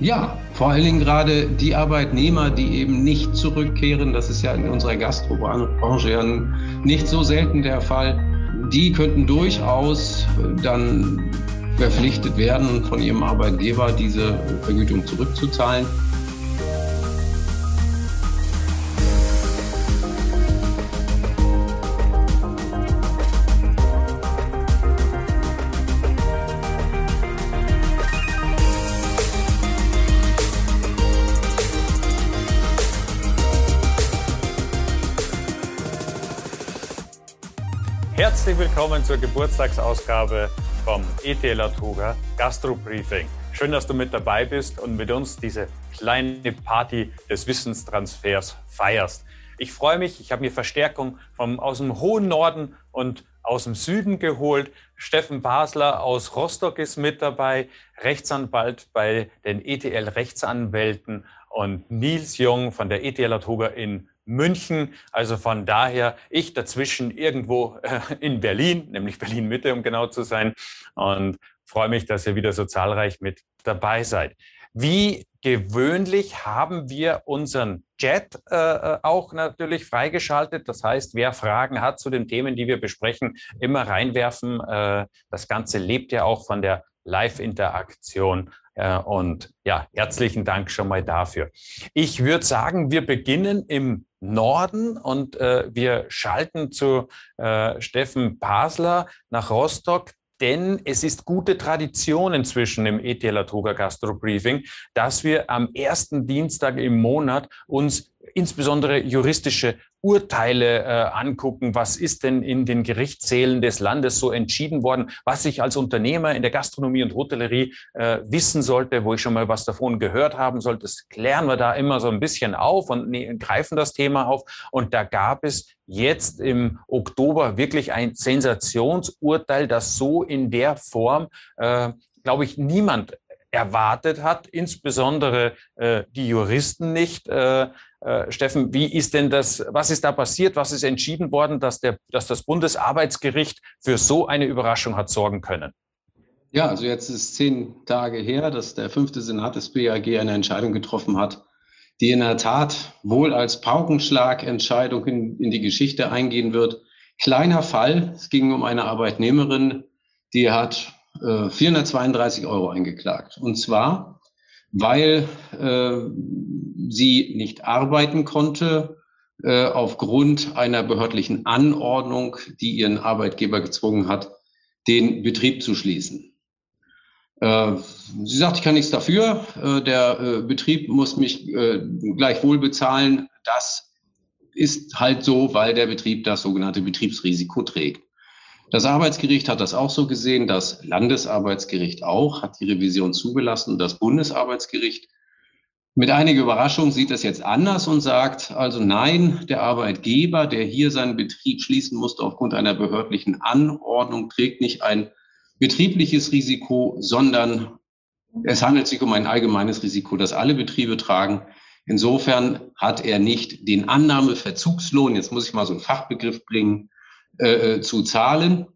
Ja, vor allen Dingen gerade die Arbeitnehmer, die eben nicht zurückkehren, das ist ja in unserer Gastrobranche ja nicht so selten der Fall, die könnten durchaus dann verpflichtet werden, von ihrem Arbeitgeber diese Vergütung zurückzuzahlen. Willkommen zur Geburtstagsausgabe vom ETL Atuga Gastro Briefing. Schön, dass du mit dabei bist und mit uns diese kleine Party des Wissenstransfers feierst. Ich freue mich, ich habe mir Verstärkung vom, aus dem hohen Norden und aus dem Süden geholt. Steffen Basler aus Rostock ist mit dabei, Rechtsanwalt bei den ETL Rechtsanwälten und Nils Jung von der ETL Atuga in München. Also von daher ich dazwischen irgendwo äh, in Berlin, nämlich Berlin Mitte, um genau zu sein. Und freue mich, dass ihr wieder so zahlreich mit dabei seid. Wie gewöhnlich haben wir unseren Chat äh, äh, auch natürlich freigeschaltet. Das heißt, wer Fragen hat zu den Themen, die wir besprechen, immer reinwerfen. Äh, das Ganze lebt ja auch von der Live-Interaktion. Äh, und ja, herzlichen Dank schon mal dafür. Ich würde sagen, wir beginnen im Norden und äh, wir schalten zu äh, Steffen Pasler nach Rostock, denn es ist gute Tradition inzwischen im ETL Toga Gastro Briefing, dass wir am ersten Dienstag im Monat uns insbesondere juristische Urteile äh, angucken, was ist denn in den Gerichtssälen des Landes so entschieden worden, was ich als Unternehmer in der Gastronomie und Hotellerie äh, wissen sollte, wo ich schon mal was davon gehört haben sollte. Das klären wir da immer so ein bisschen auf und ne, greifen das Thema auf. Und da gab es jetzt im Oktober wirklich ein Sensationsurteil, das so in der Form, äh, glaube ich, niemand erwartet hat, insbesondere äh, die Juristen nicht. Äh, äh, Steffen, wie ist denn das, was ist da passiert, was ist entschieden worden, dass, der, dass das Bundesarbeitsgericht für so eine Überraschung hat sorgen können? Ja, also jetzt ist zehn Tage her, dass der fünfte Senat des BAG eine Entscheidung getroffen hat, die in der Tat wohl als Paukenschlagentscheidung in, in die Geschichte eingehen wird. Kleiner Fall, es ging um eine Arbeitnehmerin, die hat äh, 432 Euro eingeklagt. Und zwar weil äh, sie nicht arbeiten konnte äh, aufgrund einer behördlichen Anordnung, die ihren Arbeitgeber gezwungen hat, den Betrieb zu schließen. Äh, sie sagt, ich kann nichts dafür, äh, der äh, Betrieb muss mich gleichwohl bezahlen. Das ist halt so, weil der Betrieb das sogenannte Betriebsrisiko trägt. Das Arbeitsgericht hat das auch so gesehen, das Landesarbeitsgericht auch, hat die Revision zugelassen. Das Bundesarbeitsgericht mit einiger Überraschung sieht das jetzt anders und sagt, also nein, der Arbeitgeber, der hier seinen Betrieb schließen musste aufgrund einer behördlichen Anordnung, trägt nicht ein betriebliches Risiko, sondern es handelt sich um ein allgemeines Risiko, das alle Betriebe tragen. Insofern hat er nicht den Annahmeverzugslohn, jetzt muss ich mal so einen Fachbegriff bringen, äh, äh, zu zahlen.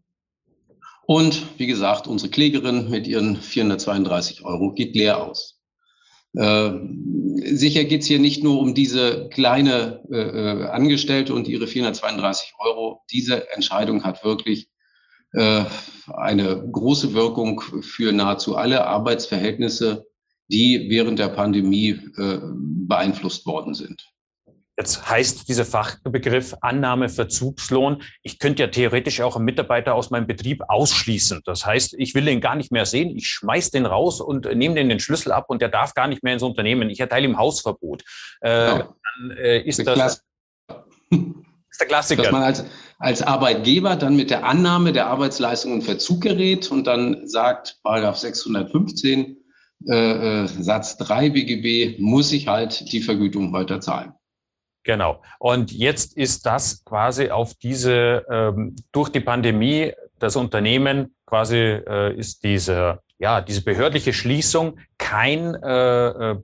Und wie gesagt, unsere Klägerin mit ihren 432 Euro geht leer aus. Äh, sicher geht es hier nicht nur um diese kleine äh, äh Angestellte und ihre 432 Euro. Diese Entscheidung hat wirklich äh, eine große Wirkung für nahezu alle Arbeitsverhältnisse, die während der Pandemie äh, beeinflusst worden sind. Jetzt heißt dieser Fachbegriff Annahmeverzugslohn. Ich könnte ja theoretisch auch einen Mitarbeiter aus meinem Betrieb ausschließen. Das heißt, ich will den gar nicht mehr sehen. Ich schmeiß den raus und nehme den den Schlüssel ab und der darf gar nicht mehr ins Unternehmen. Ich erteile ihm Hausverbot. Äh, ja. Dann äh, ist das, ist der Klassiker. Dass man als, als Arbeitgeber dann mit der Annahme der Arbeitsleistung in Verzug gerät und dann sagt, Paragraph 615 äh, äh, Satz 3 BGB, muss ich halt die Vergütung weiter zahlen. Genau. Und jetzt ist das quasi auf diese, ähm, durch die Pandemie, das Unternehmen quasi äh, ist diese, ja, diese behördliche Schließung kein äh, äh,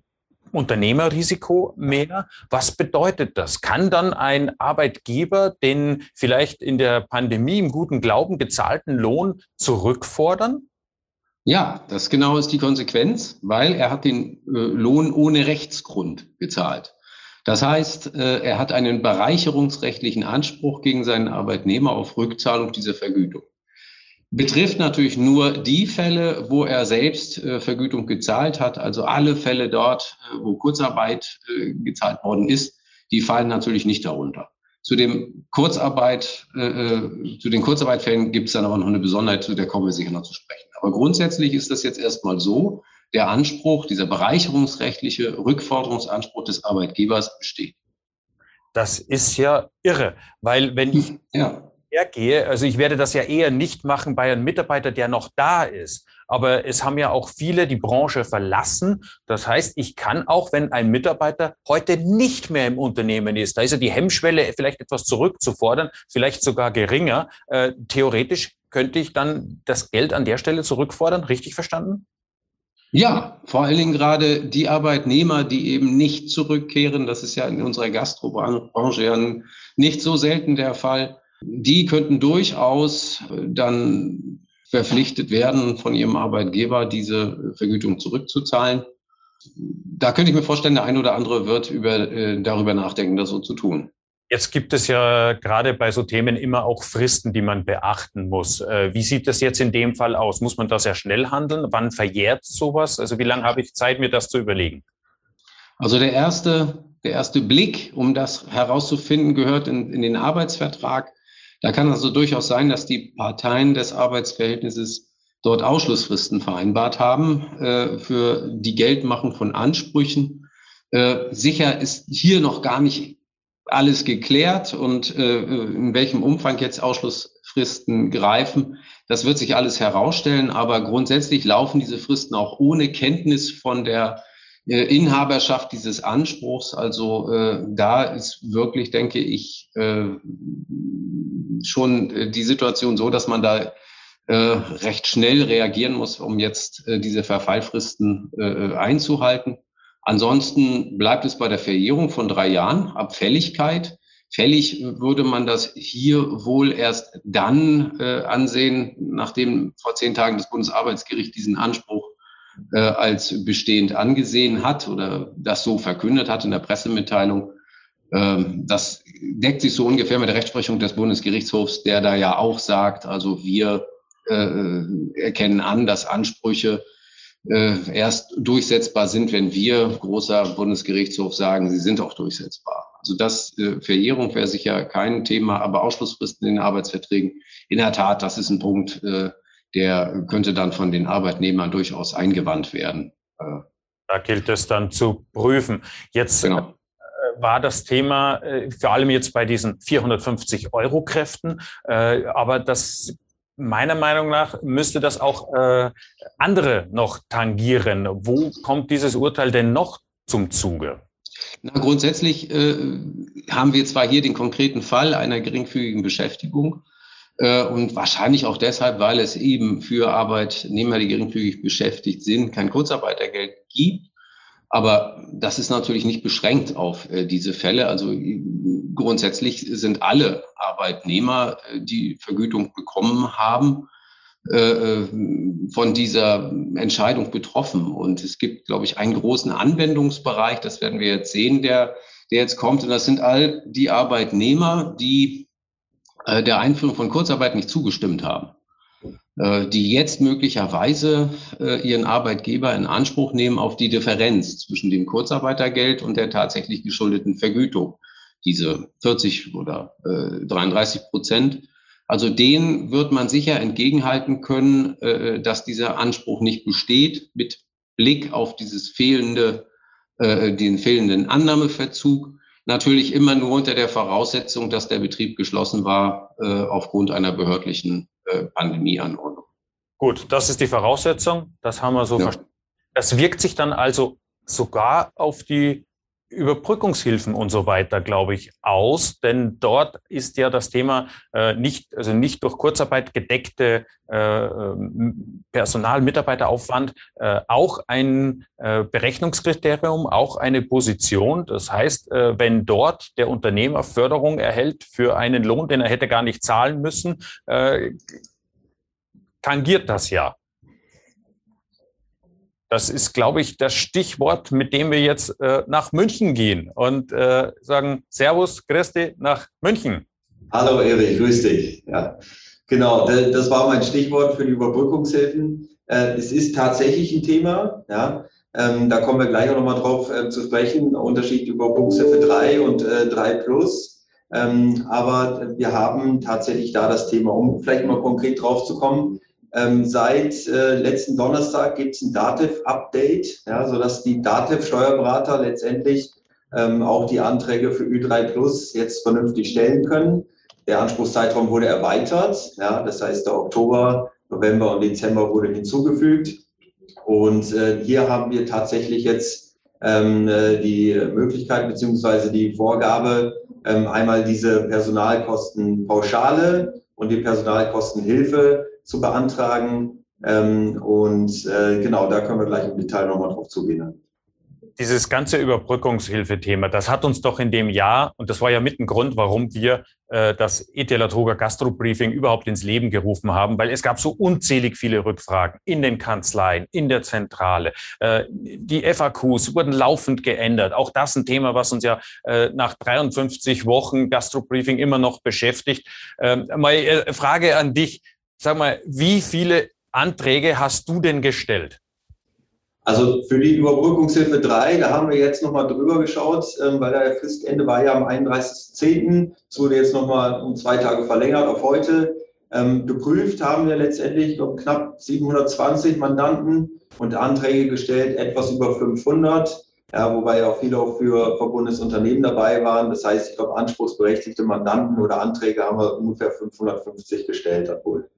Unternehmerrisiko mehr. Was bedeutet das? Kann dann ein Arbeitgeber den vielleicht in der Pandemie im guten Glauben gezahlten Lohn zurückfordern? Ja, das genau ist die Konsequenz, weil er hat den äh, Lohn ohne Rechtsgrund gezahlt. Das heißt, äh, er hat einen bereicherungsrechtlichen Anspruch gegen seinen Arbeitnehmer auf Rückzahlung dieser Vergütung. Betrifft natürlich nur die Fälle, wo er selbst äh, Vergütung gezahlt hat, also alle Fälle dort, äh, wo Kurzarbeit gezahlt worden ist, die fallen natürlich nicht darunter. Zu dem Kurzarbeit, äh zu den Kurzarbeitfällen gibt es dann aber noch eine Besonderheit, zu der kommen wir sicher noch zu sprechen. Aber grundsätzlich ist das jetzt erstmal so, der Anspruch, dieser bereicherungsrechtliche Rückforderungsanspruch des Arbeitgebers besteht. Das ist ja irre, weil wenn ich ja. hergehe, also ich werde das ja eher nicht machen bei einem Mitarbeiter, der noch da ist. Aber es haben ja auch viele die Branche verlassen. Das heißt, ich kann auch, wenn ein Mitarbeiter heute nicht mehr im Unternehmen ist, da ist ja die Hemmschwelle vielleicht etwas zurückzufordern, vielleicht sogar geringer. Äh, theoretisch könnte ich dann das Geld an der Stelle zurückfordern. Richtig verstanden? Ja, vor allen Dingen gerade die Arbeitnehmer, die eben nicht zurückkehren, das ist ja in unserer Gastrobranche ja nicht so selten der Fall, die könnten durchaus dann verpflichtet werden, von ihrem Arbeitgeber diese Vergütung zurückzuzahlen. Da könnte ich mir vorstellen, der ein oder andere wird über, äh, darüber nachdenken, das so zu tun. Jetzt gibt es ja gerade bei so Themen immer auch Fristen, die man beachten muss. Äh, wie sieht das jetzt in dem Fall aus? Muss man da sehr schnell handeln? Wann verjährt sowas? Also wie lange habe ich Zeit, mir das zu überlegen? Also der erste, der erste Blick, um das herauszufinden, gehört in, in den Arbeitsvertrag. Da kann also durchaus sein, dass die Parteien des Arbeitsverhältnisses dort Ausschlussfristen vereinbart haben äh, für die Geldmachung von Ansprüchen. Äh, sicher ist hier noch gar nicht alles geklärt und äh, in welchem Umfang jetzt Ausschlussfristen greifen, das wird sich alles herausstellen. Aber grundsätzlich laufen diese Fristen auch ohne Kenntnis von der äh, Inhaberschaft dieses Anspruchs. Also äh, da ist wirklich, denke ich, äh, schon äh, die Situation so, dass man da äh, recht schnell reagieren muss, um jetzt äh, diese Verfallfristen äh, einzuhalten. Ansonsten bleibt es bei der Verjährung von drei Jahren ab Fälligkeit. Fällig würde man das hier wohl erst dann äh, ansehen, nachdem vor zehn Tagen das Bundesarbeitsgericht diesen Anspruch äh, als bestehend angesehen hat oder das so verkündet hat in der Pressemitteilung. Ähm, das deckt sich so ungefähr mit der Rechtsprechung des Bundesgerichtshofs, der da ja auch sagt, also wir äh, erkennen an, dass Ansprüche äh, erst durchsetzbar sind, wenn wir, großer Bundesgerichtshof, sagen, sie sind auch durchsetzbar. Also das äh, Verjährung wäre sicher kein Thema, aber Ausschlussfristen in den Arbeitsverträgen, in der Tat, das ist ein Punkt, äh, der könnte dann von den Arbeitnehmern durchaus eingewandt werden. Äh, da gilt es dann zu prüfen. Jetzt genau äh, war das Thema äh, vor allem jetzt bei diesen 450 Euro Kräften, aber das meiner Meinung nach müsste das auch äh, andere noch tangieren. Wo kommt dieses Urteil denn noch zum Zuge? Na, grundsätzlich äh, haben wir zwar hier den konkreten Fall einer geringfügigen Beschäftigung äh, und wahrscheinlich auch deshalb, weil es eben für Arbeitnehmer, die geringfügig beschäftigt sind, kein Kurzarbeitergeld gibt. Aber das ist natürlich nicht beschränkt auf äh, diese Fälle. Also grundsätzlich sind alle Arbeitnehmer, äh, die Vergütung bekommen haben, äh, äh, von dieser Entscheidung betroffen. Und es gibt, glaube ich, einen großen Anwendungsbereich, das werden wir jetzt sehen, der, der jetzt kommt. Und das sind all die Arbeitnehmer, die äh, der Einführung von Kurzarbeit nicht zugestimmt haben. Äh, die jetzt möglicherweise äh, ihren Arbeitgeber in Anspruch nehmen auf die Differenz zwischen dem Kurzarbeitergeld und der tatsächlich geschuldeten Vergütung. Diese 40 oder 33 Prozent. Also denen wird man sicher entgegenhalten können, dass dieser Anspruch nicht besteht mit Blick auf dieses fehlende, den fehlenden Annahmeverzug. Natürlich immer nur unter der Voraussetzung, dass der Betrieb geschlossen war aufgrund einer behördlichen äh, Pandemieanordnung. Gut, das ist die Voraussetzung. Das haben wir so ja. verstanden. Das wirkt sich dann also sogar auf die Überbrückungshilfen und so weiter, glaube ich, aus, denn dort ist ja das Thema äh, nicht, also nicht durch Kurzarbeit gedeckte äh, Personal, Mitarbeiteraufwand, äh, auch ein äh, Berechnungskriterium, auch eine Position. Das heißt, äh, wenn dort der Unternehmer Förderung erhält für einen Lohn, den er hätte gar nicht zahlen müssen, äh, tangiert das ja. Das ist, glaube ich, das Stichwort, mit dem wir jetzt äh, nach München gehen und äh, sagen Servus, Christi nach München. Hallo Erich, grüß dich. Ja, genau, das war mein Stichwort für die Überbrückungshilfen. Äh, es ist tatsächlich ein Thema. Ja, ähm, da kommen wir gleich auch nochmal drauf äh, zu sprechen. Unterschied Überbrückungshilfe 3 und äh, 3 Plus. Ähm, aber wir haben tatsächlich da das Thema, um vielleicht mal konkret drauf zu kommen. Ähm, seit äh, letzten Donnerstag gibt es ein DATEV-Update, ja, sodass die DATEV-Steuerberater letztendlich ähm, auch die Anträge für Ü3 Plus jetzt vernünftig stellen können. Der Anspruchszeitraum wurde erweitert, ja, das heißt der Oktober, November und Dezember wurde hinzugefügt. Und äh, hier haben wir tatsächlich jetzt ähm, äh, die Möglichkeit beziehungsweise die Vorgabe, ähm, einmal diese Personalkostenpauschale und die Personalkostenhilfe zu beantragen. Ähm, und äh, genau, da können wir gleich im Detail nochmal drauf zugehen. Dieses ganze Überbrückungshilfethema, das hat uns doch in dem Jahr, und das war ja mit ein Grund, warum wir äh, das ETLA-Truger Gastro-Briefing überhaupt ins Leben gerufen haben, weil es gab so unzählig viele Rückfragen in den Kanzleien, in der Zentrale. Äh, die FAQs wurden laufend geändert. Auch das ein Thema, was uns ja äh, nach 53 Wochen Gastro-Briefing immer noch beschäftigt. Ähm, meine äh, Frage an dich, Sag mal, wie viele Anträge hast du denn gestellt? Also für die Überbrückungshilfe 3, da haben wir jetzt nochmal drüber geschaut, ähm, weil der Fristende war ja am 31.10. Es wurde jetzt nochmal um zwei Tage verlängert auf heute. Ähm, geprüft haben wir letztendlich knapp 720 Mandanten und Anträge gestellt, etwas über 500. Ja, wobei ja auch viele auch für verbundenes dabei waren. Das heißt, ich glaube, anspruchsberechtigte Mandanten oder Anträge haben wir ungefähr 550 gestellt, obwohl.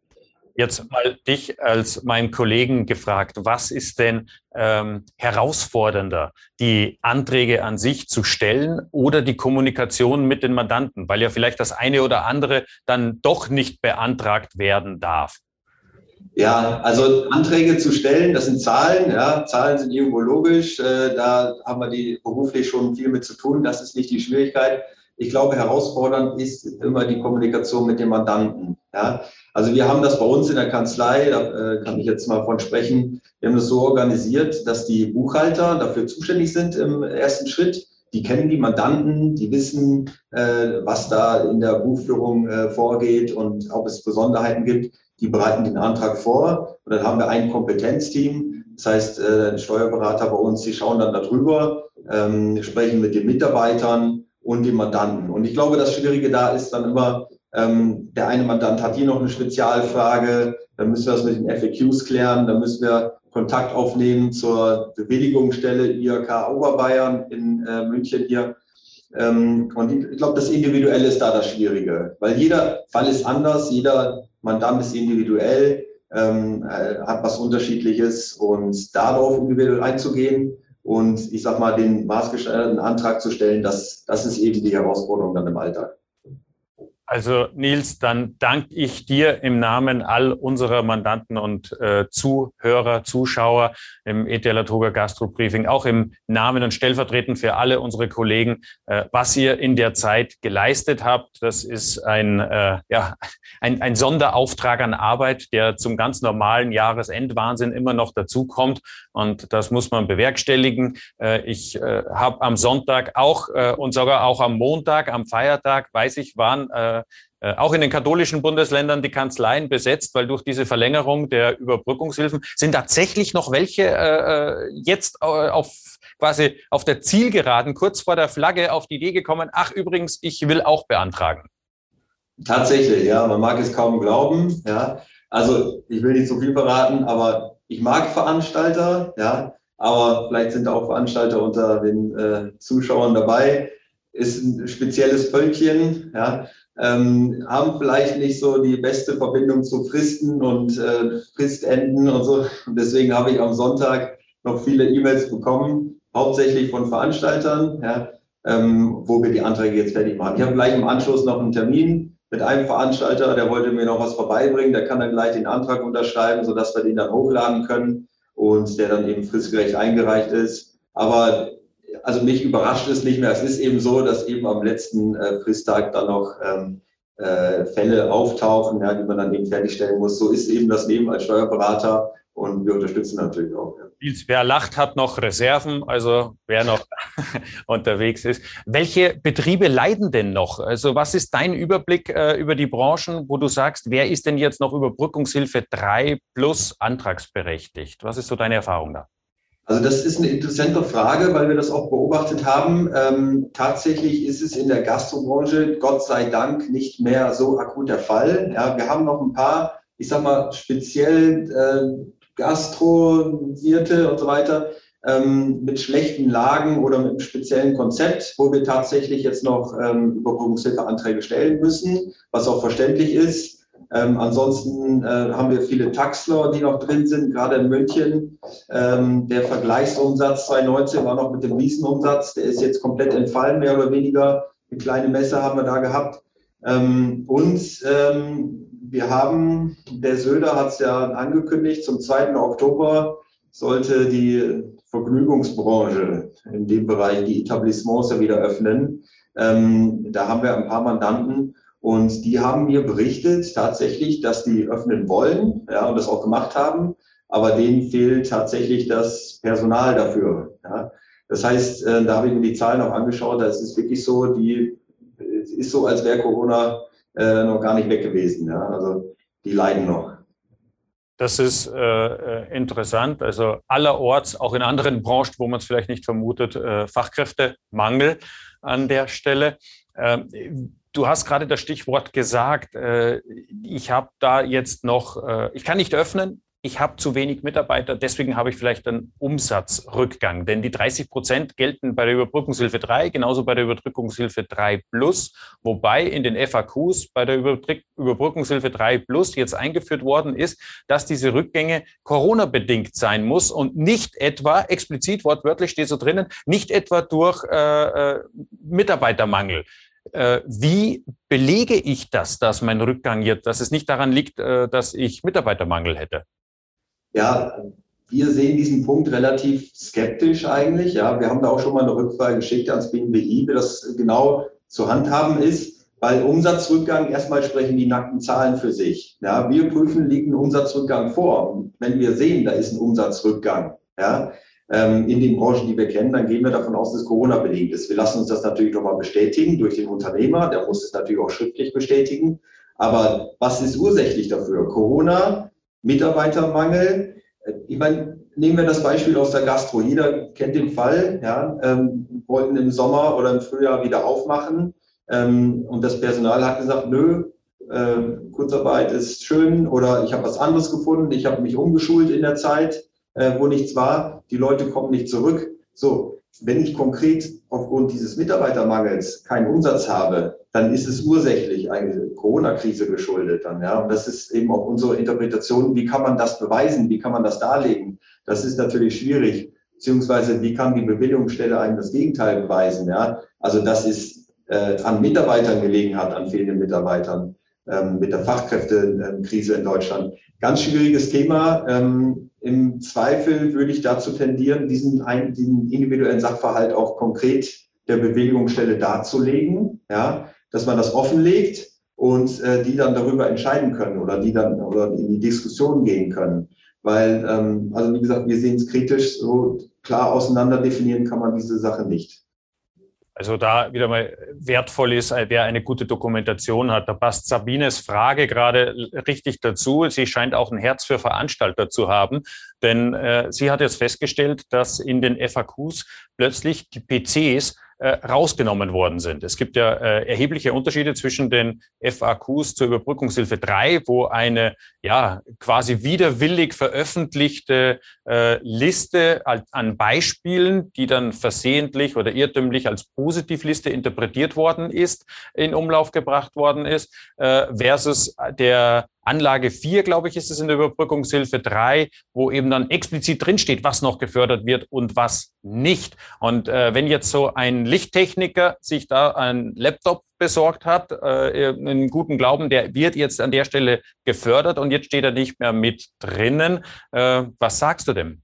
Jetzt mal dich als meinen Kollegen gefragt, was ist denn ähm, herausfordernder, die Anträge an sich zu stellen oder die Kommunikation mit den Mandanten, weil ja vielleicht das eine oder andere dann doch nicht beantragt werden darf? Ja, also Anträge zu stellen, das sind Zahlen. Ja, Zahlen sind irgendwo logisch. Äh, da haben wir die beruflich schon viel mit zu tun. Das ist nicht die Schwierigkeit. Ich glaube, herausfordernd ist immer die Kommunikation mit dem Mandanten. Ja, also wir haben das bei uns in der Kanzlei, da äh, kann ich jetzt mal von sprechen, wir haben das so organisiert, dass die Buchhalter dafür zuständig sind im ersten Schritt. Die kennen die Mandanten, die wissen, äh, was da in der Buchführung äh, vorgeht und ob es Besonderheiten gibt. Die bereiten den Antrag vor und dann haben wir ein Kompetenzteam. Das heißt, äh, ein Steuerberater bei uns, die schauen dann darüber, ähm, sprechen mit den Mitarbeitern und dem Mandanten. Und ich glaube, das Schwierige da ist dann immer, ähm, der eine Mandant hat hier noch eine Spezialfrage, dann müssen wir das mit den FAQs klären, dann müssen wir Kontakt aufnehmen zur Bewilligungsstelle IHK Oberbayern in äh, München hier. Ähm, und ich glaube, das Individuelle ist da das Schwierige, weil jeder Fall ist anders, jeder Mandant ist individuell, ähm, äh, hat was Unterschiedliches und darauf individuell einzugehen und ich sag mal, den maßgeschneiderten Antrag zu stellen, das, das ist eben die Herausforderung dann im Alltag. Also Nils, dann danke ich dir im Namen all unserer Mandanten und äh, Zuhörer, Zuschauer im ETL Toga Gastro Briefing, auch im Namen und stellvertretend für alle unsere Kollegen, äh, was ihr in der Zeit geleistet habt. Das ist ein, äh, ja, ein, ein Sonderauftrag an Arbeit, der zum ganz normalen Jahresendwahnsinn immer noch dazukommt. Und das muss man bewerkstelligen. Äh, ich äh, habe am Sonntag auch äh, und sogar auch am Montag, am Feiertag, weiß ich, waren äh, äh, auch in den katholischen Bundesländern die Kanzleien besetzt, weil durch diese Verlängerung der Überbrückungshilfen sind tatsächlich noch welche äh, äh jetzt auf quasi auf der Zielgeraden kurz vor der Flagge auf die Idee gekommen, ach übrigens, ich will auch beantragen. Tatsächlich, ja, man mag es kaum glauben, ja. Also ich will nicht zu viel verraten, aber ich mag Veranstalter, ja, aber vielleicht sind auch Veranstalter unter den äh, Zuschauern dabei. Ist ein spezielles Völkchen, ja ähm, haben vielleicht nicht so die beste Verbindung zu Fristen und äh, Fristenden und so. Und deswegen habe ich am Sonntag noch viele E-Mails bekommen, hauptsächlich von Veranstaltern, ja, ähm, wo wir die Anträge jetzt fertig machen. Ich habe gleich im Anschluss noch einen Termin mit einem Veranstalter, der wollte mir noch was vorbeibringen, der kann dann gleich den Antrag unterschreiben, sodass wir den dann hochladen können und der dann eben fristgerecht eingereicht ist. Aber also mich überrascht es nicht mehr. Es ist eben so, dass eben am letzten äh, Fristtag dann noch ähm, äh, Fälle auftauchen, ja, die man dann eben fertigstellen muss. So ist eben das Leben als Steuerberater. Und wir unterstützen natürlich auch. Ja. Wer lacht, hat noch Reserven, also wer noch unterwegs ist. Welche Betriebe leiden denn noch? Also was ist dein Überblick äh, über die Branchen, wo du sagst, wer ist denn jetzt noch Überbrückungshilfe 3 plus antragsberechtigt? Was ist so deine Erfahrung da? Also das ist eine interessante Frage, weil wir das auch beobachtet haben. Ähm, tatsächlich ist es in der Gastrobranche Gott sei Dank nicht mehr so akut der Fall. Ja, wir haben noch ein paar, ich sag mal, speziell äh, Gastrowierte und so weiter ähm, mit schlechten Lagen oder mit einem speziellen Konzept, wo wir tatsächlich jetzt noch ähm, Überbrückungshilfeanträge stellen müssen, was auch verständlich ist. Ähm, ansonsten äh, haben wir viele Taxler, die noch drin sind, gerade in München. Ähm, der Vergleichsumsatz 2019 war noch mit dem Riesenumsatz. Der ist jetzt komplett entfallen, mehr oder weniger. Eine kleine Messe haben wir da gehabt. Ähm, und ähm, wir haben, der Söder hat es ja angekündigt, zum 2. Oktober sollte die Vergnügungsbranche in dem Bereich die Etablissements ja wieder öffnen. Ähm, da haben wir ein paar Mandanten und die haben mir berichtet tatsächlich, dass die öffnen wollen ja, und das auch gemacht haben, aber denen fehlt tatsächlich das Personal dafür. Ja. Das heißt, äh, da habe ich mir die Zahlen auch angeschaut, da ist es wirklich so, die ist so, als wäre Corona äh, noch gar nicht weg gewesen. Ja. Also die leiden noch. Das ist äh, äh interessant. Also allerorts, auch in anderen Branchen, wo man es vielleicht nicht vermutet, äh, Fachkräftemangel an der Stelle. Ähm, Du hast gerade das Stichwort gesagt. Äh, ich habe da jetzt noch, äh, ich kann nicht öffnen. Ich habe zu wenig Mitarbeiter, deswegen habe ich vielleicht einen Umsatzrückgang. Denn die 30 Prozent gelten bei der Überbrückungshilfe 3, genauso bei der Überbrückungshilfe 3 Plus, wobei in den FAQs bei der Überbrückungshilfe 3 Plus jetzt eingeführt worden ist, dass diese Rückgänge Corona-bedingt sein muss und nicht etwa, explizit wortwörtlich steht so drinnen, nicht etwa durch äh, äh Mitarbeitermangel. Äh, wie belege ich das, dass mein Rückgang jetzt, dass es nicht daran liegt, äh, dass ich Mitarbeitermangel hätte? Ja, wir sehen diesen Punkt relativ skeptisch eigentlich. Ja, wir haben da auch schon mal eine Rückfrage geschickt ans BNBI, wie das genau zu handhaben ist, weil Umsatzrückgang, erstmal sprechen die nackten Zahlen für sich. Ja, wir prüfen, liegt ein Umsatzrückgang vor. wenn wir sehen, da ist ein Umsatzrückgang, ja, in den Branchen, die wir kennen, dann gehen wir davon aus, dass es Corona-bedingt ist. Wir lassen uns das natürlich nochmal bestätigen durch den Unternehmer, der muss es natürlich auch schriftlich bestätigen. Aber was ist ursächlich dafür? Corona, Mitarbeitermangel. Ich meine, nehmen wir das Beispiel aus der Gastro. Jeder kennt den Fall, ja, ähm, wollten im Sommer oder im Frühjahr wieder aufmachen. Ähm, und das Personal hat gesagt, nö, äh, Kurzarbeit ist schön oder ich habe was anderes gefunden, ich habe mich umgeschult in der Zeit äh, wo nichts war, die Leute kommen nicht zurück. So, wenn ich konkret aufgrund dieses Mitarbeitermangels keinen Umsatz habe, dann ist es ursächlich eine Corona-Krise geschuldet dann, ja. Und das ist eben auch unsere Interpretation. Wie kann man das beweisen? Wie kann man das darlegen? Das ist natürlich schwierig. Beziehungsweise, wie kann die Bewilligungsstelle einem das Gegenteil beweisen, ja? Also, das ist äh, an Mitarbeitern gelegen hat, an fehlenden Mitarbeitern, ähm, mit der Fachkräftekrise in Deutschland. Ganz schwieriges Thema. Ähm, Im Zweifel würde ich dazu tendieren, diesen, ein, diesen individuellen Sachverhalt auch konkret der Bewegungsstelle darzulegen, ja, dass man das offenlegt und äh, die dann darüber entscheiden können oder die dann oder in die Diskussion gehen können. Weil, ähm, also wie gesagt, wir sehen es kritisch, so klar auseinander definieren kann man diese Sache nicht. Also da wieder mal wertvoll ist, äh, wer eine gute Dokumentation hat. Da passt Sabines Frage gerade richtig dazu. Sie scheint auch ein Herz für Veranstalter zu haben, denn äh, sie hat jetzt festgestellt, dass in den FAQs plötzlich die PCs rausgenommen worden sind. Es gibt ja äh, erhebliche Unterschiede zwischen den FAQs zur Überbrückungshilfe 3, wo eine ja quasi widerwillig veröffentlichte äh, Liste an Beispielen, die dann versehentlich oder irrtümlich als Positivliste interpretiert worden ist, in Umlauf gebracht worden ist, äh, versus der Anlage 4, glaube ich, ist es in der Überbrückungshilfe 3, wo eben dann explizit drinsteht, was noch gefördert wird und was nicht. Und äh, wenn jetzt so ein Lichttechniker sich da einen Laptop besorgt hat, äh, in guten Glauben, der wird jetzt an der Stelle gefördert und jetzt steht er nicht mehr mit drinnen. Äh, was sagst du dem?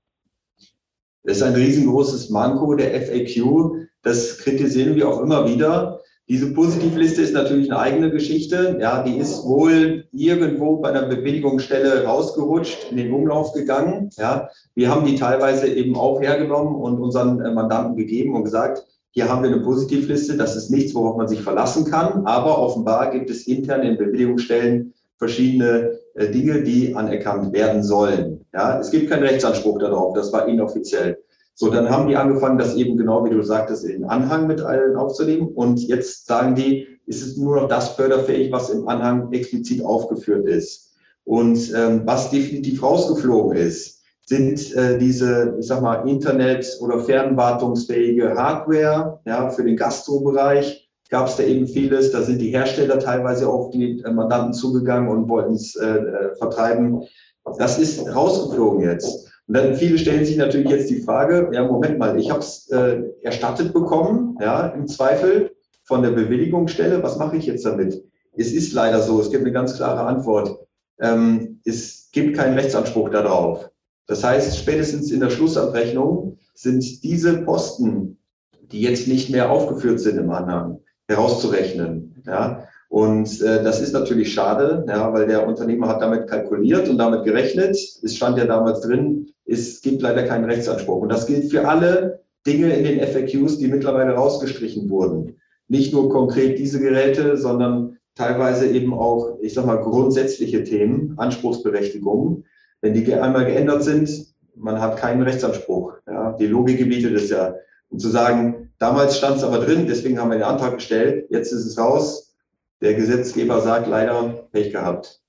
Das ist ein riesengroßes Manko der FAQ. Das kritisieren wir auch immer wieder Diese Positivliste ist natürlich eine eigene Geschichte. Ja, die ist wohl irgendwo bei einer Bewilligungsstelle rausgerutscht, in den Umlauf gegangen. Ja, wir haben die teilweise eben auch hergenommen und unseren äh, Mandanten gegeben und gesagt, hier haben wir eine Positivliste. Das ist nichts, worauf man sich verlassen kann. Aber offenbar gibt es intern in Bewilligungsstellen verschiedene äh, Dinge, die anerkannt werden sollen. Ja, es gibt keinen Rechtsanspruch darauf. Das war inoffiziell. So, dann haben die angefangen, das eben genau wie du sagtest, in Anhang mit allen aufzunehmen. Und jetzt sagen die, ist es nur noch das förderfähig, was im Anhang explizit aufgeführt ist. Und ähm, was definitiv rausgeflogen ist, sind äh, diese, ich sag mal, Internet- oder fernwartungsfähige Hardware ja, für den Gastrobereich. Gab es da eben vieles. Da sind die Hersteller teilweise auf die äh, Mandanten zugegangen und wollten es äh, äh, vertreiben. Das ist rausgeflogen jetzt. Und dann viele stellen sich natürlich jetzt die Frage, ja, Moment mal, ich habe es äh, erstattet bekommen, ja, im Zweifel von der Bewilligungsstelle, was mache ich jetzt damit? Es ist leider so, es gibt eine ganz klare Antwort. Ähm, es gibt keinen Rechtsanspruch darauf. Das heißt, spätestens in der Schlussabrechnung sind diese Posten, die jetzt nicht mehr aufgeführt sind im Anhang, herauszurechnen. Ja? Und äh, das ist natürlich schade, ja, weil der Unternehmer hat damit kalkuliert und damit gerechnet. Es stand ja damals drin, es gibt leider keinen Rechtsanspruch. Und das gilt für alle Dinge in den FAQs, die mittlerweile rausgestrichen wurden. Nicht nur konkret diese Geräte, sondern teilweise eben auch, ich sag mal, grundsätzliche Themen, Anspruchsberechtigungen. Wenn die einmal geändert sind, man hat keinen Rechtsanspruch. Ja. Die Logik gebietet es ja. Und zu sagen, damals stand es aber drin, deswegen haben wir den Antrag gestellt, jetzt ist es raus, der Gesetzgeber sagt leider Pech gehabt.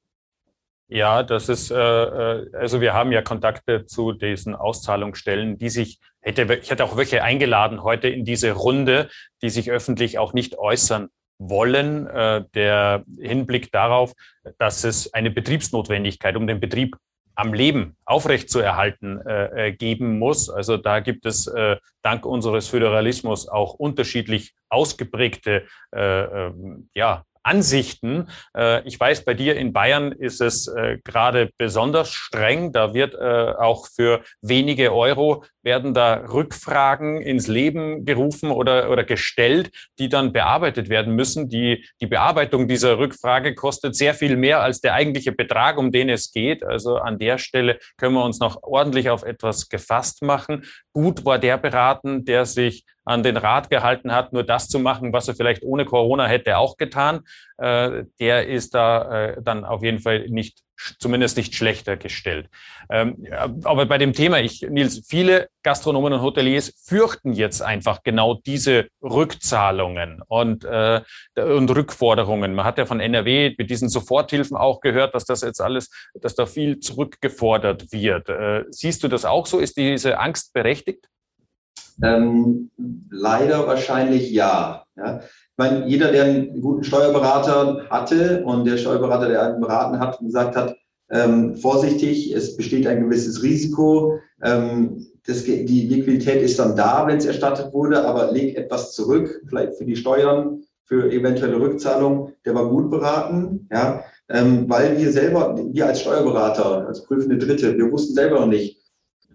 Ja, das ist, äh, äh, also wir haben ja Kontakte zu diesen Auszahlungsstellen, die sich, hätte, ich hätte auch welche eingeladen heute in diese Runde, die sich öffentlich auch nicht äußern wollen. Äh, der Hinblick darauf, dass es eine Betriebsnotwendigkeit, um den Betrieb am Leben aufrechtzuerhalten äh, äh, geben muss. Also da gibt es äh, dank unseres Föderalismus auch unterschiedlich ausgeprägte äh, äh, ja, Ansichten. Äh, ich weiß, bei dir in Bayern ist es äh, gerade besonders streng. Da wird äh, auch für wenige Euro werden da Rückfragen ins Leben gerufen oder, oder gestellt, die dann bearbeitet werden müssen. Die, die Bearbeitung dieser Rückfrage kostet sehr viel mehr als der eigentliche Betrag, um den es geht. Also an der Stelle können wir uns noch ordentlich auf etwas gefasst machen. Gut war der beraten, der sich an den Rat gehalten hat, nur das zu machen, was er vielleicht ohne Corona hätte auch getan. Äh, der ist da äh, dann auf jeden Fall nicht zumindest nicht schlechter gestellt. Ähm, aber bei dem Thema, ich, Nils, viele Gastronomen und Hoteliers fürchten jetzt einfach genau diese Rückzahlungen und, äh, und Rückforderungen. Man hat ja von NRW mit diesen Soforthilfen auch gehört, dass das jetzt alles, dass da viel zurückgefordert wird. Äh, siehst du das auch so? Ist diese Angst berechtigt? Ähm, leider wahrscheinlich ja. ja meine, jeder, der einen guten Steuerberater hatte und der Steuerberater, der einen beraten hat, gesagt hat, ähm, vorsichtig, es besteht ein gewisses Risiko. Ähm, das, die Liquidität ist dann da, wenn es erstattet wurde, aber legt etwas zurück, vielleicht für die Steuern, für eventuelle Rückzahlung. Der war gut beraten, ja, ähm, weil wir selber, wir als Steuerberater, als prüfende Dritte, wir wussten selber noch nicht,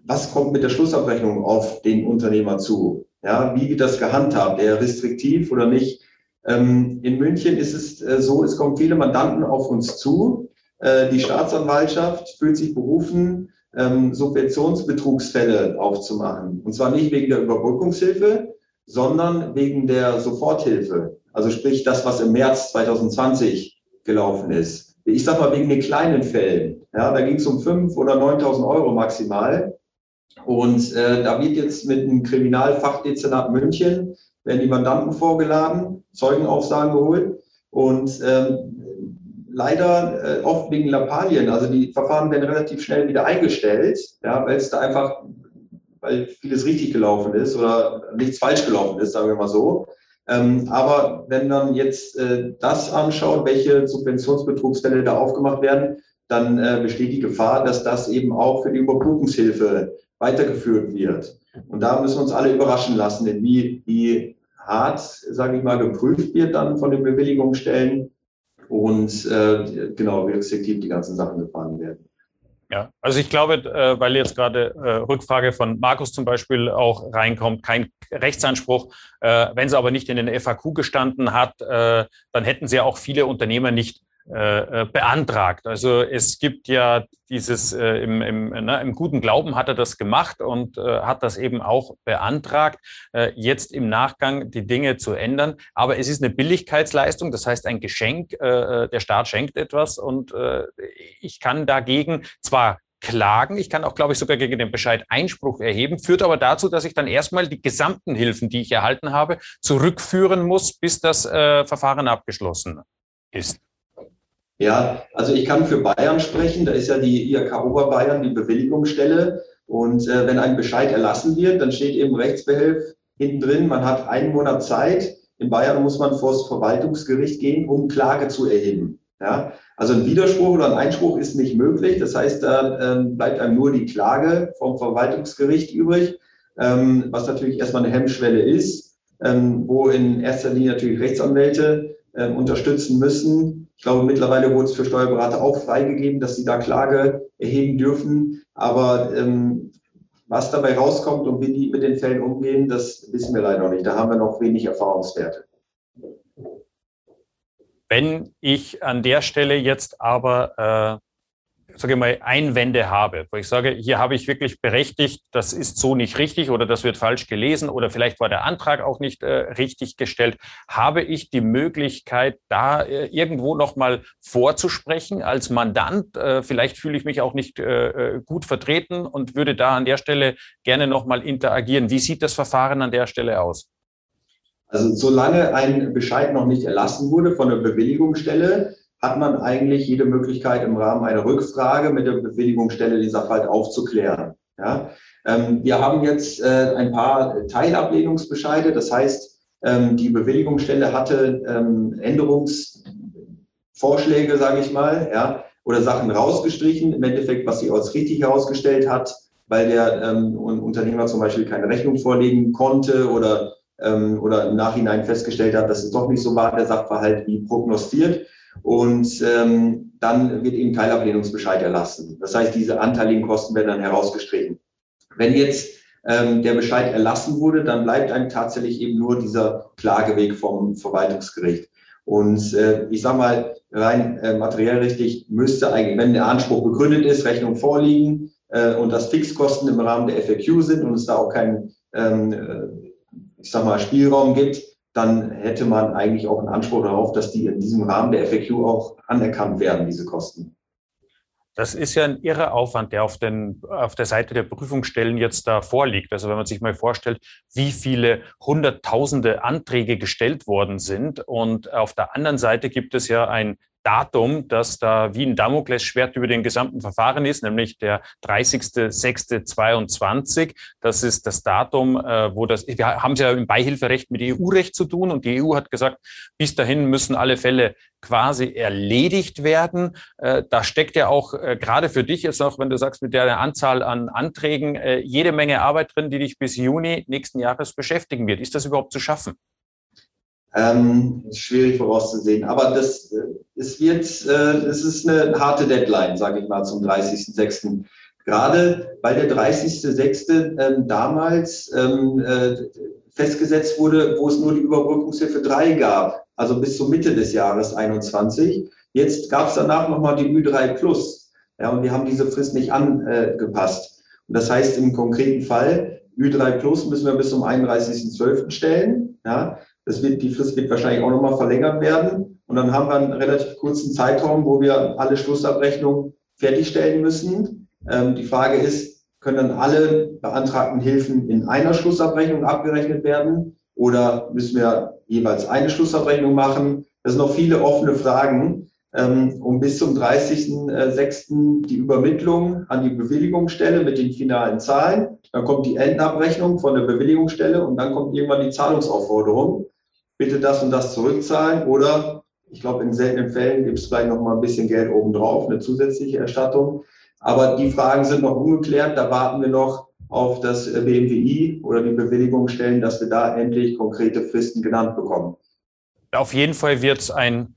was kommt mit der Schlussabrechnung auf den Unternehmer zu. Ja, wie wird das gehandhabt? Eher restriktiv oder nicht? Ähm, in München ist es äh, so, es kommen viele Mandanten auf uns zu. Äh, die Staatsanwaltschaft fühlt sich berufen, ähm, Subventionsbetrugsfälle aufzumachen. Und zwar nicht wegen der Überbrückungshilfe, sondern wegen der Soforthilfe. Also sprich das, was im März 2020 gelaufen ist. Ich sage mal wegen den kleinen Fällen. Ja, da ging es um 5.000 oder 9.000 Euro maximal. Und äh, da wird jetzt mit dem Kriminalfachdezernat München werden die Mandanten vorgeladen, Zeugenaussagen geholt und ähm, leider äh, oft wegen Lappalien, also die Verfahren werden relativ schnell wieder eingestellt, ja, weil es da einfach, weil vieles richtig gelaufen ist oder nichts falsch gelaufen ist, sagen wir mal so. Ähm, aber wenn man jetzt äh, das anschaut, welche Subventionsbetrugsfälle da aufgemacht werden, dann äh, besteht die Gefahr, dass das eben auch für die Überbrückungshilfe weitergeführt wird. Und da müssen wir uns alle überraschen lassen, denn wie, wie hart, sage ich mal, geprüft wird dann von den Bewilligungsstellen und äh, genau, wie restriktiv die ganzen Sachen gefahren werden. Ja, also ich glaube, äh, weil jetzt gerade äh, Rückfrage von Markus zum Beispiel auch reinkommt, kein Rechtsanspruch. Äh, wenn sie aber nicht in den FAQ gestanden hat, dann hätten sie auch viele Unternehmer nicht äh, beantragt. Also es gibt ja dieses, äh, im, im, ne, im guten Glauben hat er das gemacht und äh, hat das eben auch beantragt, äh, jetzt im Nachgang die Dinge zu ändern. Aber es ist eine Billigkeitsleistung, das heißt ein Geschenk, äh, der Staat schenkt etwas und ich kann dagegen zwar klagen. Ich kann auch, glaube ich, sogar gegen den Bescheid Einspruch erheben, führt aber dazu, dass ich dann erstmal die gesamten Hilfen, die ich erhalten habe, zurückführen muss, bis das äh, Verfahren abgeschlossen ist. Ja, also ich kann für Bayern sprechen. Da ist ja die IHK Oberbayern die Bewilligungsstelle. Und äh, wenn ein Bescheid erlassen wird, dann steht eben Rechtsbehelf hinten drin. Man hat einen Monat Zeit. In Bayern muss man vor das Verwaltungsgericht gehen, um Klage zu erheben. Ja, also ein Widerspruch oder ein Einspruch ist nicht möglich. Das heißt, da ähm, bleibt einem nur die Klage vom Verwaltungsgericht übrig, ähm, was natürlich erstmal eine Hemmschwelle ist, ähm, wo in erster Linie natürlich Rechtsanwälte ähm, unterstützen müssen. Ich glaube, mittlerweile wurde es für Steuerberater auch freigegeben, dass sie da Klage erheben dürfen. Aber ähm, was dabei rauskommt und wie die mit den Fällen umgehen, das wissen wir leider noch nicht. Da haben wir noch wenig Erfahrungswerte. Wenn ich an der Stelle jetzt aber äh, sage ich mal, Einwände habe, wo ich sage, hier habe ich wirklich berechtigt, das ist so nicht richtig oder das wird falsch gelesen oder vielleicht war der Antrag auch nicht äh, richtig gestellt, habe ich die Möglichkeit, da äh, irgendwo nochmal vorzusprechen als Mandant. Äh, vielleicht fühle ich mich auch nicht äh, äh, gut vertreten und würde da an der Stelle gerne nochmal interagieren. Wie sieht das Verfahren an der Stelle aus? Also solange ein Bescheid noch nicht erlassen wurde von der Bewilligungsstelle, hat man eigentlich jede Möglichkeit im Rahmen einer Rückfrage mit der Bewilligungsstelle den Sachverhalt aufzuklären. Ja? Ähm, wir haben jetzt äh, ein paar Teilablehnungsbescheide. Das heißt, ähm, die Bewilligungsstelle hatte ähm, Änderungsvorschläge, sage ich mal, ja, oder Sachen rausgestrichen. Im Endeffekt, was sie als richtig herausgestellt hat, weil der ähm, Unternehmer zum Beispiel keine Rechnung vorlegen konnte oder, ähm, oder im Nachhinein festgestellt hat, dass es doch nicht so war, der Sachverhalt wie prognostiziert und ähm, dann wird eben Teilablehnungsbescheid erlassen. Das heißt, diese anteiligen Kosten werden dann herausgestrichen. Wenn jetzt ähm, der Bescheid erlassen wurde, dann bleibt einem tatsächlich eben nur dieser Klageweg vom Verwaltungsgericht. Und äh, ich sage mal, rein äh, materiell richtig müsste eigentlich, wenn der Anspruch begründet ist, Rechnung vorliegen äh, und das Fixkosten im Rahmen der FAQ sind und es da auch keinen, ähm, äh, ich sag mal, Spielraum gibt, dann hätte man eigentlich auch einen Anspruch darauf, dass die in diesem Rahmen der FAQ auch anerkannt werden, diese Kosten. Das ist ja ein irrer Aufwand, der auf, den, auf der Seite der Prüfungsstellen jetzt da vorliegt. Also wenn man sich mal vorstellt, wie viele hunderttausende Anträge gestellt worden sind. Und auf der anderen Seite gibt es ja ein Datum, das da wie ein Damoklesschwert über den gesamten Verfahren ist, nämlich der 30.06.22. Das ist das Datum, äh, wo das, wir haben es ja im Beihilferecht mit EU-Recht zu tun und die EU hat gesagt, bis dahin müssen alle Fälle quasi erledigt werden. Äh, da steckt ja auch äh, gerade für dich jetzt noch, wenn du sagst, mit der Anzahl an Anträgen, jede Menge Arbeit drin, die dich bis Juni nächsten Jahres beschäftigen wird. Ist das überhaupt zu schaffen? Ähm, schwierig vorauszusehen. Aber das, es wird, äh, es ist eine harte Deadline, sage ich mal, zum 30.06. Gerade weil der 30.06. Ähm, damals ähm, äh, festgesetzt wurde, wo es nur die Überbrückungshilfe 3 gab, also bis zur Mitte des Jahres 21. Jetzt gab es danach nochmal die Ü3 Plus. Ja, und wir haben diese Frist nicht angepasst. Und das heißt im konkreten Fall, Ü3 Plus müssen wir bis zum 31.12. stellen. Ja, das wird, die Frist wird wahrscheinlich auch nochmal verlängert werden. Und dann haben wir einen relativ kurzen Zeitraum, wo wir alle Schlussabrechnungen fertigstellen müssen. Ähm, die Frage ist, können dann alle beantragten Hilfen in einer Schlussabrechnung abgerechnet werden? Oder müssen wir jeweils eine Schlussabrechnung machen? Das sind noch viele offene Fragen. Ähm, um bis zum 30.06. die Übermittlung an die Bewilligungsstelle mit den finalen Zahlen. Dann kommt die Endabrechnung von der Bewilligungsstelle und dann kommt irgendwann die Zahlungsaufforderung bitte das und das zurückzahlen oder ich glaube, in seltenen Fällen gibt es vielleicht noch mal ein bisschen Geld obendrauf, eine zusätzliche Erstattung. Aber die Fragen sind noch ungeklärt. Da warten wir noch auf das BMWI oder die Bewilligungsstellen, dass wir da endlich konkrete Fristen genannt bekommen. Auf jeden Fall wird es ein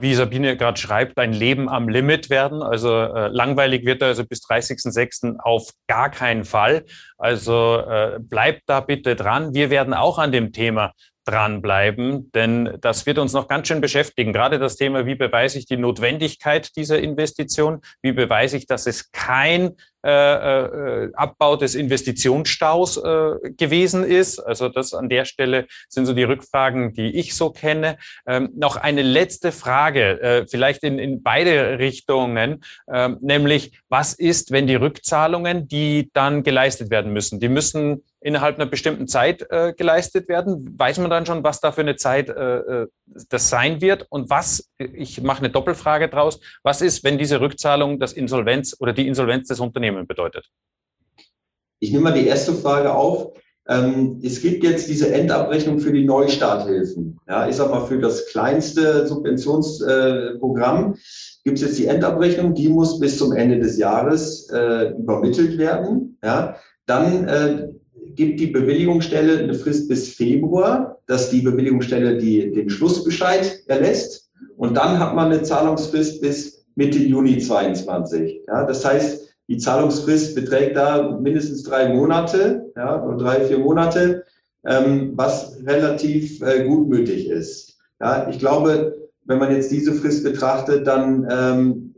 wie Sabine gerade schreibt, ein Leben am Limit werden. Also äh, langweilig wird er also bis 30.06. auf gar keinen Fall. Also äh, bleibt da bitte dran. Wir werden auch an dem Thema dranbleiben, denn das wird uns noch ganz schön beschäftigen. Gerade das Thema, wie beweise ich die Notwendigkeit dieser Investition? Wie beweise ich, dass es kein äh, äh, Abbau des Investitionsstaus äh, gewesen ist? Also das an der Stelle sind so die Rückfragen, die ich so kenne. Ähm, noch eine letzte Frage, äh, vielleicht in, in beide Richtungen, ähm, nämlich was ist, wenn die Rückzahlungen, die dann geleistet werden müssen, die müssen innerhalb einer bestimmten Zeit äh, geleistet werden. Weiß man dann schon, was da für eine Zeit äh, äh, das sein wird? Und was, ich mache eine Doppelfrage draus, was ist, wenn diese Rückzahlung das Insolvenz oder die Insolvenz des Unternehmens bedeutet? Ich nehme mal die erste Frage auf. Ähm, es gibt jetzt diese Endabrechnung für die Neustarthilfen. Ja, ich sag mal, für das kleinste Subventionsprogramm äh, gibt es jetzt die Endabrechnung, die muss bis zum Ende des Jahres äh, übermittelt werden. Ja, dann äh, gibt die Bewilligungsstelle eine Frist bis Februar, dass die Bewilligungsstelle die, den Schlussbescheid erlässt. Und dann hat man eine Zahlungsfrist bis Mitte Juni 22. Ja, das heißt, die Zahlungsfrist beträgt da mindestens drei Monate, ja, oder drei, vier Monate, ähm, was relativ äh, gutmütig ist. Ja, ich glaube, wenn man jetzt diese Frist betrachtet, dann ähm,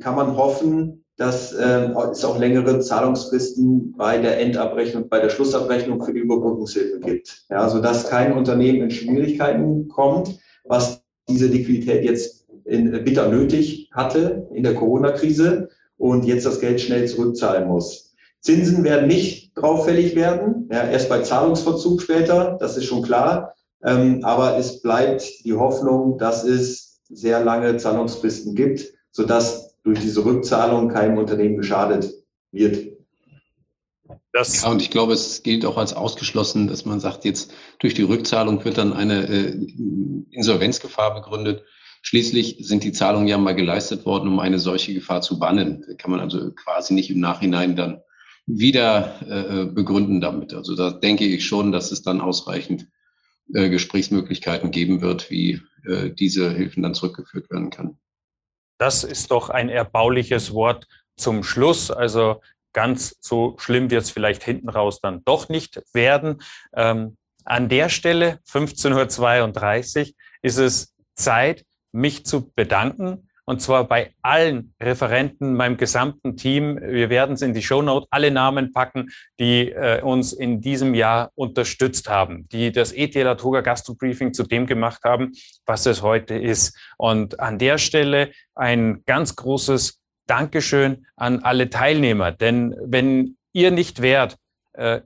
kann man hoffen, dass äh, es auch längere Zahlungsfristen bei der Endabrechnung, bei der Schlussabrechnung für die Überbrückungshilfe gibt. Ja, sodass kein Unternehmen in Schwierigkeiten kommt, was diese Liquidität jetzt in, bitter nötig hatte in der Corona-Krise und jetzt das Geld schnell zurückzahlen muss. Zinsen werden nicht drauf fällig werden, ja, erst bei Zahlungsverzug später, das ist schon klar. Ähm, aber es bleibt die Hoffnung, dass es sehr lange Zahlungsfristen gibt, sodass durch diese Rückzahlung keinem Unternehmen geschadet wird. Das ja, und ich glaube, es gilt auch als ausgeschlossen, dass man sagt, jetzt durch die Rückzahlung wird dann eine äh, Insolvenzgefahr begründet. Schließlich sind die Zahlungen ja mal geleistet worden, um eine solche Gefahr zu bannen. Kann man also quasi nicht im Nachhinein dann wieder äh, begründen damit. Also da denke ich schon, dass es dann ausreichend äh, Gesprächsmöglichkeiten geben wird, wie äh, diese Hilfen dann zurückgeführt werden kann. Das ist doch ein erbauliches Wort zum Schluss. Also ganz so schlimm wird es vielleicht hinten raus dann doch nicht werden. Ähm, an der Stelle, 15.32 Uhr, ist es Zeit, mich zu bedanken und zwar bei allen Referenten, meinem gesamten Team. Wir werden es in die Shownote alle Namen packen, die äh, uns in diesem Jahr unterstützt haben, die das ETL Toga Gastro Briefing zu dem gemacht haben, was es heute ist. Und an der Stelle ein ganz großes Dankeschön an alle Teilnehmer, denn wenn ihr nicht wärt,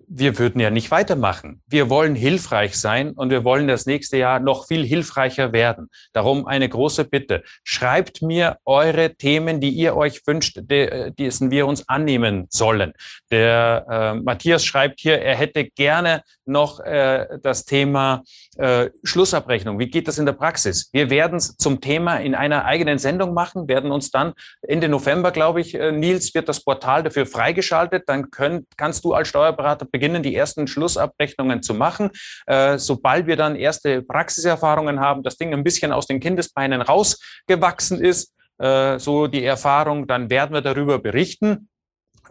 wir würden ja nicht weitermachen. Wir wollen hilfreich sein und wir wollen das nächste Jahr noch viel hilfreicher werden. Darum eine große Bitte. Schreibt mir eure Themen, die ihr euch wünscht, die, diesen wir uns annehmen sollen. Der äh, Matthias schreibt hier, er hätte gerne noch äh, das Thema äh, Schlussabrechnung. Wie geht das in der Praxis? Wir werden es zum Thema in einer eigenen Sendung machen, werden uns dann Ende November, glaube ich, äh, Nils, wird das Portal dafür freigeschaltet. Dann können, kannst du als Steuerberater Steuerberater beginnen, die ersten Schlussabrechnungen zu machen. Äh, sobald wir dann erste Praxiserfahrungen haben, das Ding ein bisschen aus den Kindesbeinen rausgewachsen ist, äh, so die Erfahrung, dann werden wir darüber berichten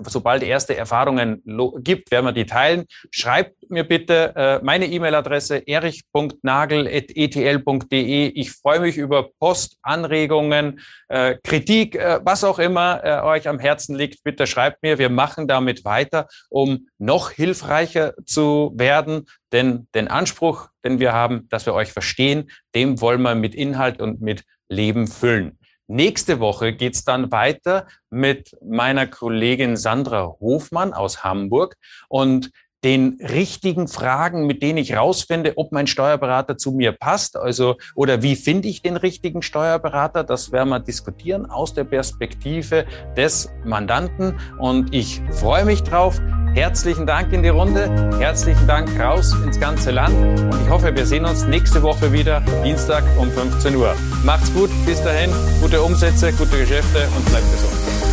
sobald erste Erfahrungen gibt, werden wir die teilen. Schreibt mir bitte äh, meine E-Mail-Adresse erich.nagel.etl.de. Ich freue mich über Post, Anregungen, äh, Kritik, äh, was auch immer äh, euch am Herzen liegt. Bitte schreibt mir. Wir machen damit weiter, um noch hilfreicher zu werden. Denn den Anspruch, den wir haben, dass wir euch verstehen, dem wollen wir mit Inhalt und mit Leben füllen. Nächste Woche geht's dann weiter mit meiner Kollegin Sandra Hofmann aus Hamburg und den richtigen Fragen, mit denen ich rausfinde, ob mein Steuerberater zu mir passt, also oder wie finde ich den richtigen Steuerberater, das werden wir diskutieren aus der Perspektive des Mandanten und ich freue mich drauf. Herzlichen Dank in die Runde, herzlichen Dank raus ins ganze Land und ich hoffe, wir sehen uns nächste Woche wieder, Dienstag um 15 Uhr. Macht's gut, bis dahin, gute Umsätze, gute Geschäfte und bleibt gesund.